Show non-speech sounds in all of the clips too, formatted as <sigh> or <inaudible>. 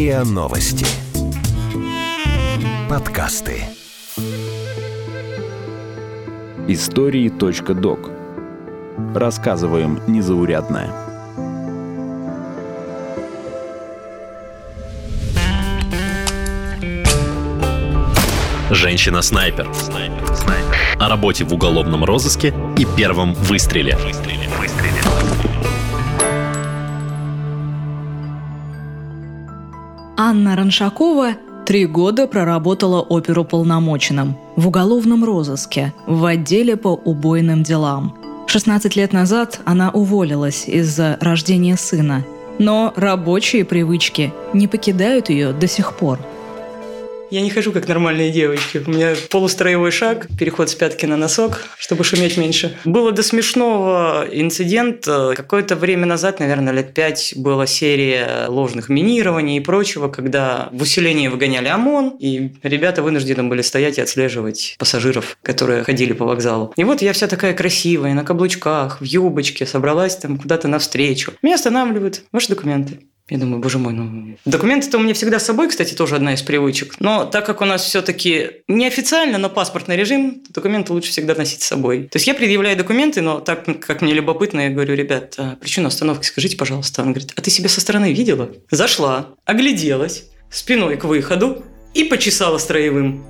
РИА Новости. Подкасты. Истории.док. Рассказываем незаурядное. Женщина-снайпер. О работе в уголовном розыске и первом выстреле. Анна Раншакова три года проработала оперуполномоченным в уголовном розыске в отделе по убойным делам. 16 лет назад она уволилась из-за рождения сына, но рабочие привычки не покидают ее до сих пор – я не хожу как нормальные девочки. У меня полустроевой шаг, переход с пятки на носок, чтобы шуметь меньше. Было до смешного инцидент. Какое-то время назад, наверное, лет пять, была серия ложных минирований и прочего, когда в усилении выгоняли ОМОН, и ребята вынуждены были стоять и отслеживать пассажиров, которые ходили по вокзалу. И вот я вся такая красивая, на каблучках, в юбочке, собралась там куда-то навстречу. Меня останавливают. Ваши документы. Я думаю, боже мой, ну... Документы-то у меня всегда с собой, кстати, тоже одна из привычек. Но так как у нас все-таки неофициально, но паспортный режим, документы лучше всегда носить с собой. То есть я предъявляю документы, но так как мне любопытно, я говорю, ребят, а причину остановки скажите, пожалуйста. Он говорит, а ты себя со стороны видела? Зашла, огляделась, спиной к выходу и почесала строевым.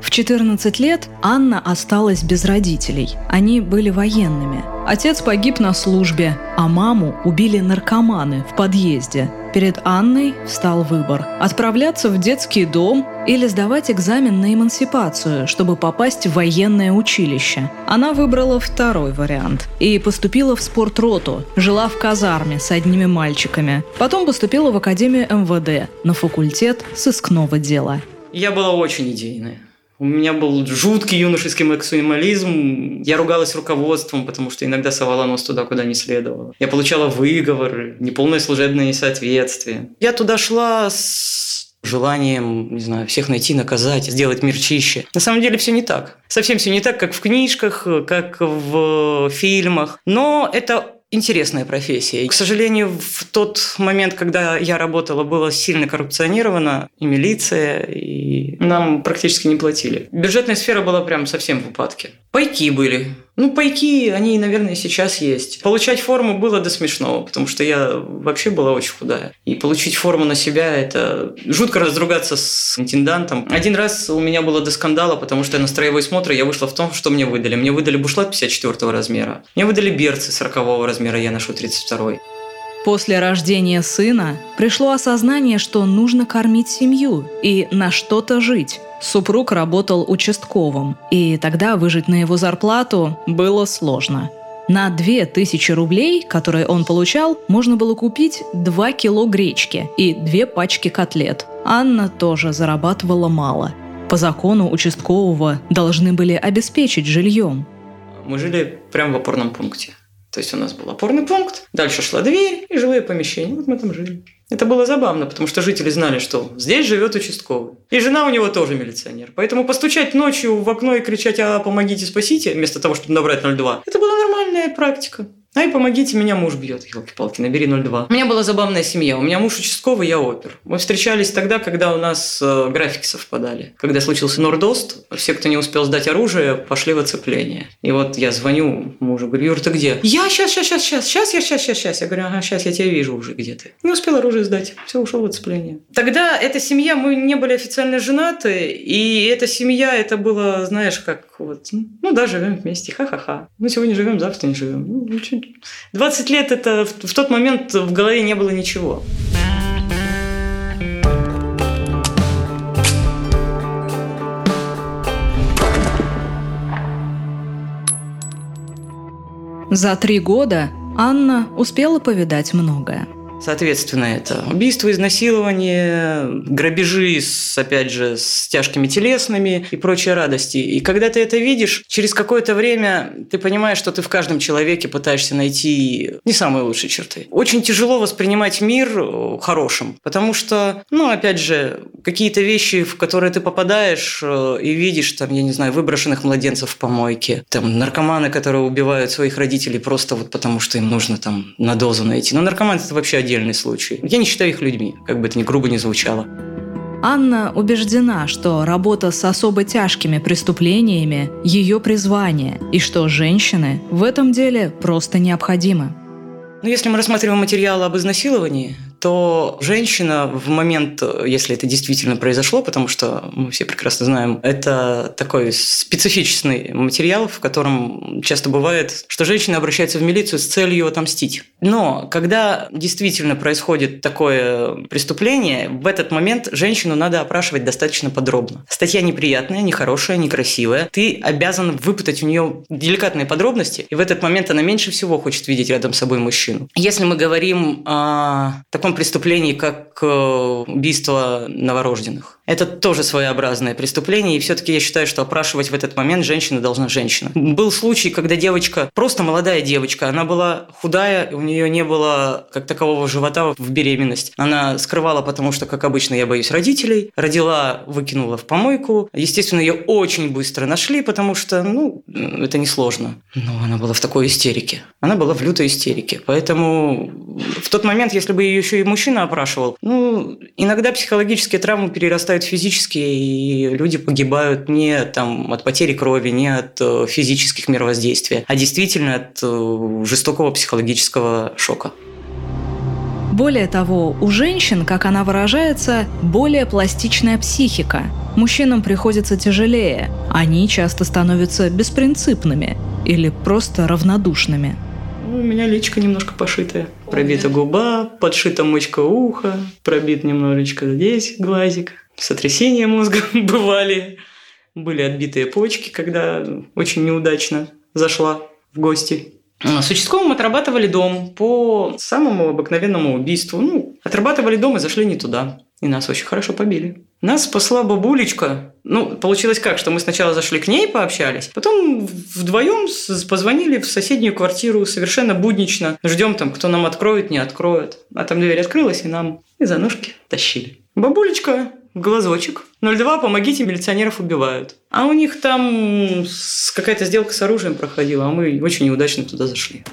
В 14 лет Анна осталась без родителей. Они были военными. Отец погиб на службе, а маму убили наркоманы в подъезде. Перед Анной встал выбор – отправляться в детский дом или сдавать экзамен на эмансипацию, чтобы попасть в военное училище. Она выбрала второй вариант и поступила в спортроту, жила в казарме с одними мальчиками. Потом поступила в Академию МВД на факультет сыскного дела. Я была очень идейная. У меня был жуткий юношеский максимализм. Я ругалась руководством, потому что иногда совала нос туда, куда не следовало. Я получала выговор, неполное служебное несоответствие. Я туда шла с желанием, не знаю, всех найти, наказать, сделать мир чище. На самом деле все не так. Совсем все не так, как в книжках, как в фильмах. Но это интересная профессия. К сожалению, в тот момент, когда я работала, было сильно коррупционировано и милиция, и нам практически не платили. Бюджетная сфера была прям совсем в упадке. Пайки были. Ну, пайки, они, наверное, сейчас есть. Получать форму было до смешного, потому что я вообще была очень худая. И получить форму на себя – это жутко разругаться с интендантом. Один раз у меня было до скандала, потому что на строевой смотр я вышла в том, что мне выдали. Мне выдали бушлат 54 размера. Мне выдали берцы 40 размера, я ношу 32 После рождения сына пришло осознание, что нужно кормить семью и на что-то жить. Супруг работал участковым, и тогда выжить на его зарплату было сложно. На 2000 рублей, которые он получал, можно было купить 2 кило гречки и 2 пачки котлет. Анна тоже зарабатывала мало. По закону участкового должны были обеспечить жильем. Мы жили прямо в опорном пункте. То есть у нас был опорный пункт, дальше шла дверь и жилые помещения. Вот мы там жили. Это было забавно, потому что жители знали, что здесь живет участковый. И жена у него тоже милиционер. Поэтому постучать ночью в окно и кричать «А, помогите, спасите!» вместо того, чтобы набрать 02, это была нормальная практика. Ай, помогите, меня муж бьет. Елки-палки, набери 02. У меня была забавная семья. У меня муж участковый, я опер. Мы встречались тогда, когда у нас э, графики совпадали. Когда случился Нордост, все, кто не успел сдать оружие, пошли в оцепление. И вот я звоню мужу, говорю, Юр, ты где? Я сейчас, сейчас, сейчас, сейчас, сейчас, я сейчас, сейчас, сейчас. Я говорю, ага, сейчас я тебя вижу уже где ты. Не успел оружие сдать, все, ушел в оцепление. Тогда эта семья, мы не были официально женаты, и эта семья, это было, знаешь, как вот, ну да, живем вместе, ха-ха-ха. Мы сегодня живем, завтра не живем. Ну, чуть 20 лет это в тот момент в голове не было ничего. За три года Анна успела повидать многое. Соответственно, это убийство, изнасилование, грабежи, с, опять же, с тяжкими телесными и прочие радости. И когда ты это видишь, через какое-то время ты понимаешь, что ты в каждом человеке пытаешься найти не самые лучшие черты. Очень тяжело воспринимать мир э, хорошим, потому что, ну, опять же, какие-то вещи, в которые ты попадаешь э, и видишь, там, я не знаю, выброшенных младенцев в помойке, там, наркоманы, которые убивают своих родителей просто вот потому, что им нужно там на дозу найти. Но наркоман – это вообще отдельный случай. Я не считаю их людьми, как бы это ни грубо не звучало. Анна убеждена, что работа с особо тяжкими преступлениями – ее призвание, и что женщины в этом деле просто необходимы. Ну, если мы рассматриваем материалы об изнасиловании, то женщина в момент, если это действительно произошло, потому что мы все прекрасно знаем, это такой специфичный материал, в котором часто бывает, что женщина обращается в милицию с целью отомстить. Но когда действительно происходит такое преступление, в этот момент женщину надо опрашивать достаточно подробно. Статья неприятная, нехорошая, некрасивая. Ты обязан выпытать у нее деликатные подробности, и в этот момент она меньше всего хочет видеть рядом с собой мужчину. Если мы говорим о таком таком преступлении, как э, убийство новорожденных. Это тоже своеобразное преступление, и все-таки я считаю, что опрашивать в этот момент женщина должна женщина. Был случай, когда девочка, просто молодая девочка, она была худая, у нее не было как такового живота в беременность. Она скрывала, потому что, как обычно, я боюсь родителей. Родила, выкинула в помойку. Естественно, ее очень быстро нашли, потому что, ну, это несложно. Но она была в такой истерике. Она была в лютой истерике. Поэтому в тот момент, если бы ее еще и мужчина опрашивал. Ну, иногда психологические травмы перерастают в физические, и люди погибают не там, от потери крови, не от э, физических мировоздействий, а действительно от э, жестокого психологического шока. Более того, у женщин, как она выражается, более пластичная психика. Мужчинам приходится тяжелее. Они часто становятся беспринципными или просто равнодушными – у меня личка немножко пошитая. Пробита губа, подшита мочка уха, пробит немножечко здесь глазик. Сотрясения мозга <laughs> бывали. Были отбитые почки, когда очень неудачно зашла в гости. А, с участковым отрабатывали дом по самому обыкновенному убийству. Ну, отрабатывали дом и зашли не туда. И нас очень хорошо побили. Нас спасла бабулечка. Ну, получилось как, что мы сначала зашли к ней, пообщались, потом вдвоем позвонили в соседнюю квартиру совершенно буднично. Ждем там, кто нам откроет, не откроет. А там дверь открылась, и нам и за ножки тащили. Бабулечка, глазочек. 02, помогите, милиционеров убивают. А у них там какая-то сделка с оружием проходила, а мы очень неудачно туда зашли.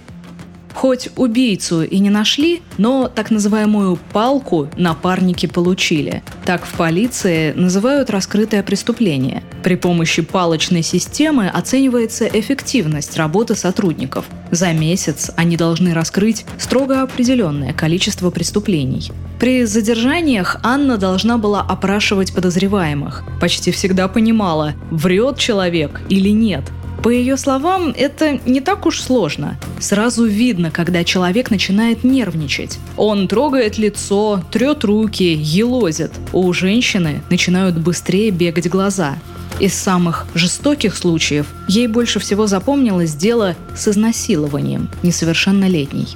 Хоть убийцу и не нашли, но так называемую «палку» напарники получили. Так в полиции называют раскрытое преступление. При помощи палочной системы оценивается эффективность работы сотрудников. За месяц они должны раскрыть строго определенное количество преступлений. При задержаниях Анна должна была опрашивать подозреваемых. Почти всегда понимала, врет человек или нет – по ее словам, это не так уж сложно. Сразу видно, когда человек начинает нервничать. Он трогает лицо, трет руки, елозит. У женщины начинают быстрее бегать глаза. Из самых жестоких случаев ей больше всего запомнилось дело с изнасилованием несовершеннолетней.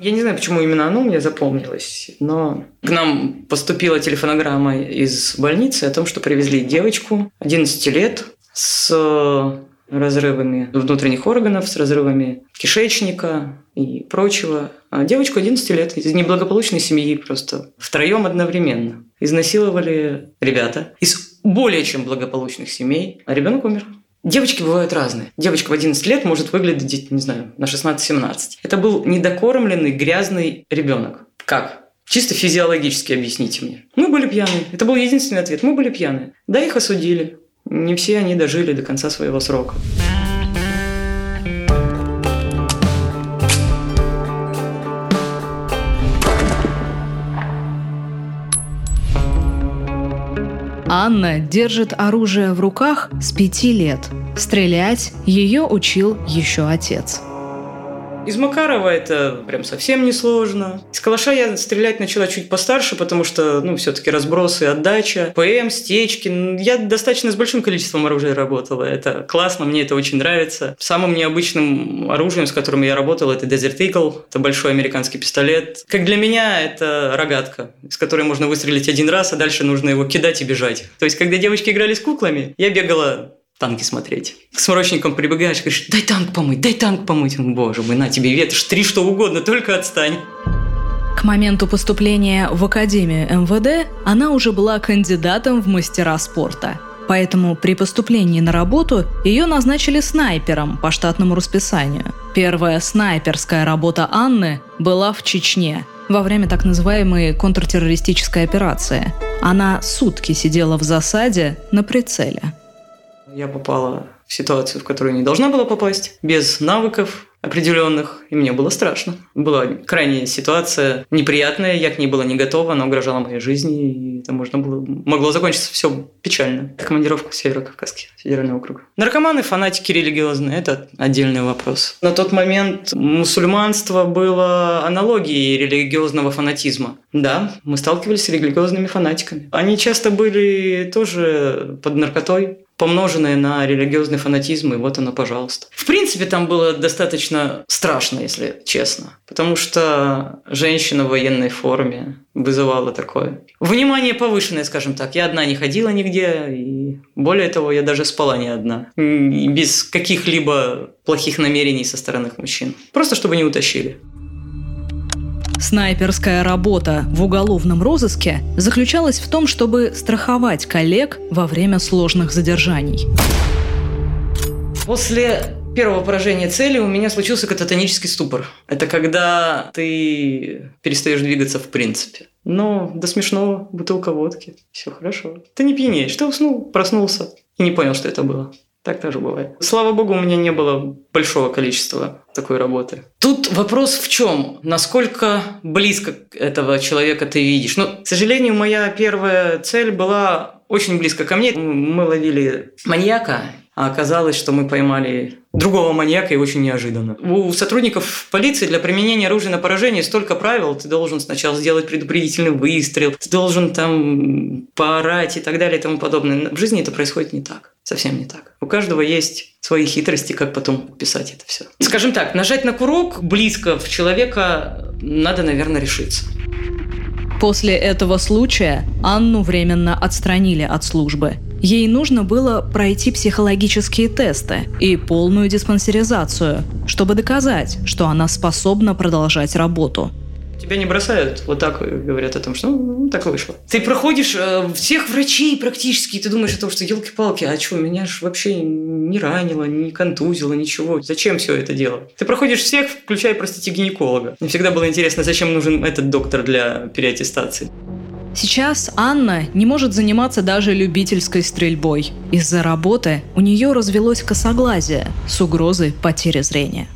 Я не знаю, почему именно оно мне запомнилось, но к нам поступила телефонограмма из больницы о том, что привезли девочку 11 лет, с разрывами внутренних органов, с разрывами кишечника и прочего. А девочку 11 лет из неблагополучной семьи просто втроем одновременно. Изнасиловали ребята из более чем благополучных семей, а ребенок умер. Девочки бывают разные. Девочка в 11 лет может выглядеть, не знаю, на 16-17. Это был недокормленный, грязный ребенок. Как? Чисто физиологически объясните мне. Мы были пьяные. Это был единственный ответ. Мы были пьяные. Да, их осудили. Не все они дожили до конца своего срока. Анна держит оружие в руках с пяти лет. Стрелять ее учил еще отец. Из Макарова это прям совсем несложно. Из калаша я стрелять начала чуть постарше, потому что, ну, все-таки разбросы, отдача, ПМ, стечки. Я достаточно с большим количеством оружия работала. Это классно, мне это очень нравится. Самым необычным оружием, с которым я работал, это Desert Eagle. Это большой американский пистолет. Как для меня, это рогатка, с которой можно выстрелить один раз, а дальше нужно его кидать и бежать. То есть, когда девочки играли с куклами, я бегала танки смотреть. К сморочникам прибегаешь, говоришь, дай танк помыть, дай танк помыть. Он, боже мой, на тебе ветошь, три что угодно, только отстань. К моменту поступления в Академию МВД она уже была кандидатом в мастера спорта. Поэтому при поступлении на работу ее назначили снайпером по штатному расписанию. Первая снайперская работа Анны была в Чечне во время так называемой контртеррористической операции. Она сутки сидела в засаде на прицеле. Я попала в ситуацию, в которую не должна была попасть, без навыков, определенных, и мне было страшно. Была крайняя ситуация, неприятная, я к ней была не готова, она угрожала моей жизни, и это можно было, могло закончиться все печально. Командировка в Северо-Кавказский федеральный округ. Наркоманы, фанатики религиозные – это отдельный вопрос. На тот момент мусульманство было аналогией религиозного фанатизма. Да, мы сталкивались с религиозными фанатиками. Они часто были тоже под наркотой, помноженное на религиозный фанатизм, и вот оно, пожалуйста. В принципе, там было достаточно страшно, если честно, потому что женщина в военной форме вызывала такое. Внимание повышенное, скажем так. Я одна не ходила нигде, и более того, я даже спала не одна. Без каких-либо плохих намерений со стороны мужчин. Просто чтобы не утащили. Снайперская работа в уголовном розыске заключалась в том, чтобы страховать коллег во время сложных задержаний. После первого поражения цели у меня случился кататонический ступор. Это когда ты перестаешь двигаться в принципе. Но до смешного бутылка водки. Все хорошо. Ты не пьянеешь. Ты уснул, проснулся и не понял, что это было. Так тоже бывает. Слава богу, у меня не было большого количества такой работы. Тут вопрос в чем? Насколько близко этого человека ты видишь? Ну, к сожалению, моя первая цель была очень близко ко мне. Мы ловили маньяка, а оказалось, что мы поймали другого маньяка и очень неожиданно. У сотрудников полиции для применения оружия на поражение столько правил. Ты должен сначала сделать предупредительный выстрел, ты должен там поорать и так далее и тому подобное. В жизни это происходит не так. Совсем не так. У каждого есть свои хитрости, как потом писать это все. Скажем так, нажать на курок близко в человека надо, наверное, решиться. После этого случая Анну временно отстранили от службы. Ей нужно было пройти психологические тесты и полную диспансеризацию, чтобы доказать, что она способна продолжать работу. Тебя не бросают, вот так говорят о том, что ну, так вышло. Ты проходишь э, всех врачей практически, и ты думаешь о том, что елки-палки, а что, меня же вообще не ранило, не контузило, ничего. Зачем все это дело? Ты проходишь всех, включая, простите, гинеколога. Мне всегда было интересно, зачем нужен этот доктор для переаттестации. Сейчас Анна не может заниматься даже любительской стрельбой. Из-за работы у нее развелось косоглазие с угрозой потери зрения.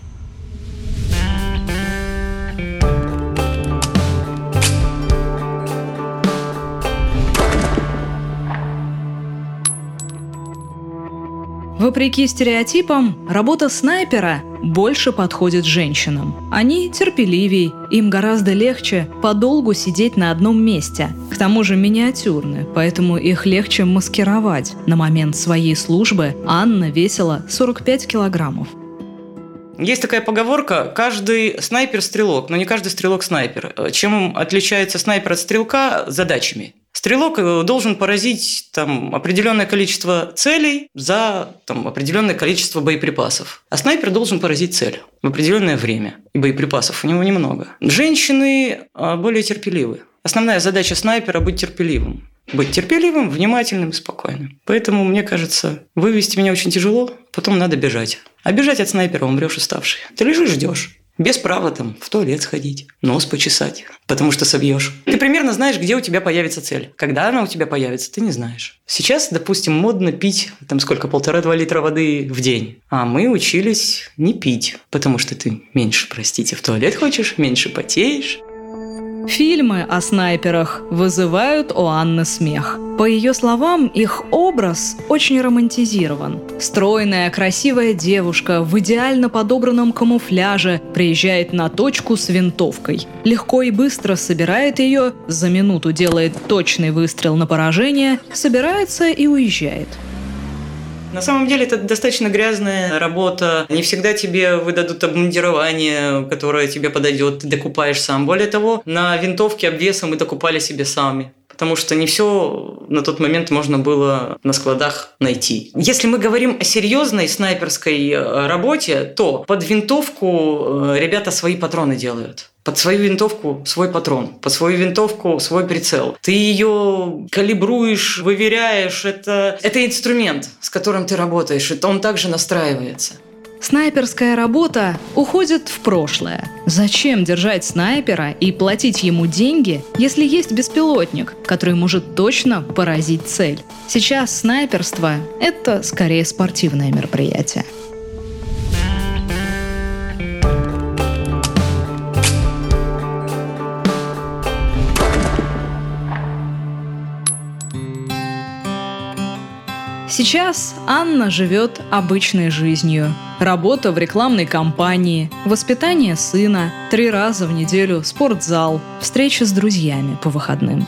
Вопреки стереотипам, работа снайпера больше подходит женщинам. Они терпеливей, им гораздо легче подолгу сидеть на одном месте. К тому же миниатюрны, поэтому их легче маскировать. На момент своей службы Анна весила 45 килограммов. Есть такая поговорка, каждый снайпер – стрелок, но не каждый стрелок – снайпер. Чем отличается снайпер от стрелка? Задачами. Стрелок э, должен поразить там, определенное количество целей за там, определенное количество боеприпасов. А снайпер должен поразить цель в определенное время. И боеприпасов у него немного. Женщины а, более терпеливы. Основная задача снайпера – быть терпеливым. Быть терпеливым, внимательным и спокойным. Поэтому, мне кажется, вывести меня очень тяжело, потом надо бежать. А бежать от снайпера умрешь уставший. Ты лежишь, ждешь. Без права там в туалет сходить, нос почесать, потому что собьешь. Ты примерно знаешь, где у тебя появится цель. Когда она у тебя появится, ты не знаешь. Сейчас, допустим, модно пить там сколько, полтора-два литра воды в день. А мы учились не пить, потому что ты меньше, простите, в туалет хочешь, меньше потеешь. Фильмы о снайперах вызывают у Анны смех. По ее словам, их образ очень романтизирован. Стройная, красивая девушка в идеально подобранном камуфляже приезжает на точку с винтовкой. Легко и быстро собирает ее, за минуту делает точный выстрел на поражение, собирается и уезжает. На самом деле это достаточно грязная работа. Не всегда тебе выдадут обмундирование, которое тебе подойдет, ты докупаешь сам. Более того, на винтовке обвеса мы докупали себе сами потому что не все на тот момент можно было на складах найти. Если мы говорим о серьезной снайперской э, работе, то под винтовку э, ребята свои патроны делают. Под свою винтовку свой патрон, под свою винтовку свой прицел. Ты ее калибруешь, выверяешь. Это, это инструмент, с которым ты работаешь, и он также настраивается. Снайперская работа уходит в прошлое. Зачем держать снайпера и платить ему деньги, если есть беспилотник, который может точно поразить цель? Сейчас снайперство – это скорее спортивное мероприятие. Сейчас Анна живет обычной жизнью. Работа в рекламной компании, воспитание сына, три раза в неделю спортзал, встреча с друзьями по выходным.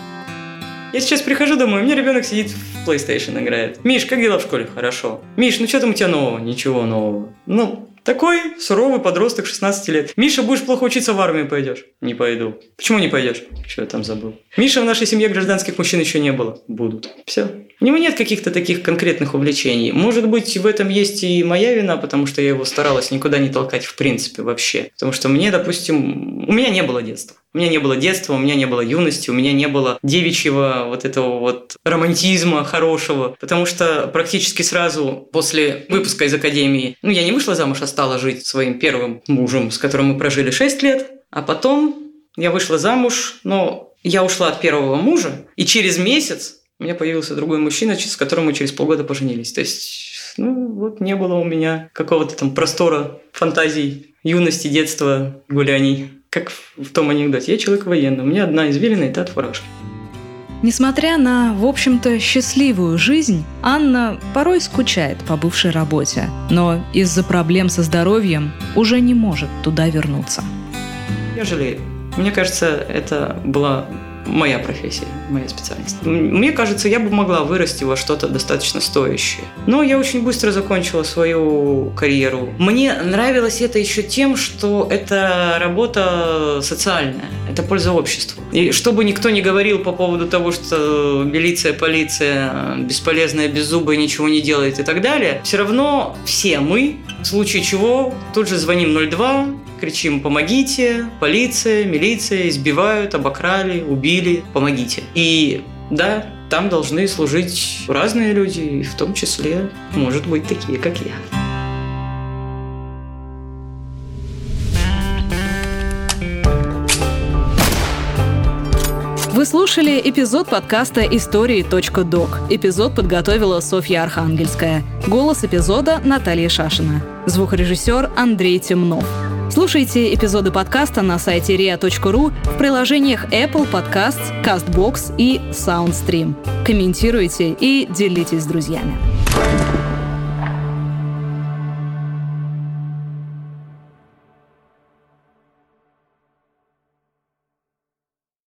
Я сейчас прихожу домой, у меня ребенок сидит в PlayStation играет. Миш, как дела в школе? Хорошо. Миш, ну что там у тебя нового? Ничего нового. Ну, такой суровый подросток 16 лет. Миша, будешь плохо учиться, в армию пойдешь? Не пойду. Почему не пойдешь? Что я там забыл? Миша, в нашей семье гражданских мужчин еще не было. Будут. Все. У него нет каких-то таких конкретных увлечений. Может быть, в этом есть и моя вина, потому что я его старалась никуда не толкать в принципе вообще. Потому что мне, допустим, у меня не было детства. У меня не было детства, у меня не было юности, у меня не было девичьего вот этого вот романтизма хорошего, потому что практически сразу после выпуска из академии, ну, я не вышла замуж, а стала жить своим первым мужем, с которым мы прожили 6 лет, а потом я вышла замуж, но я ушла от первого мужа, и через месяц у меня появился другой мужчина, с которым мы через полгода поженились. То есть, ну, вот не было у меня какого-то там простора фантазий, юности, детства, гуляний. Как в том анекдоте. Я человек военный, у меня одна извилина, и та от фуражки. Несмотря на, в общем-то, счастливую жизнь, Анна порой скучает по бывшей работе, но из-за проблем со здоровьем уже не может туда вернуться. Я жалею. Мне кажется, это была моя профессия, моя специальность. Мне кажется, я бы могла вырасти во что-то достаточно стоящее. Но я очень быстро закончила свою карьеру. Мне нравилось это еще тем, что это работа социальная, это польза обществу. И чтобы никто не говорил по поводу того, что милиция, полиция бесполезная, беззубая, ничего не делает и так далее, все равно все мы, в случае чего, тут же звоним 02, кричим «помогите», полиция, милиция избивают, обокрали, убили, помогите. И да, там должны служить разные люди, в том числе, может быть, такие, как я. Вы слушали эпизод подкаста «Истории.док». Эпизод подготовила Софья Архангельская. Голос эпизода Наталья Шашина. Звукорежиссер Андрей Темнов. Слушайте эпизоды подкаста на сайте ria.ru в приложениях Apple Podcasts, CastBox и SoundStream. Комментируйте и делитесь с друзьями.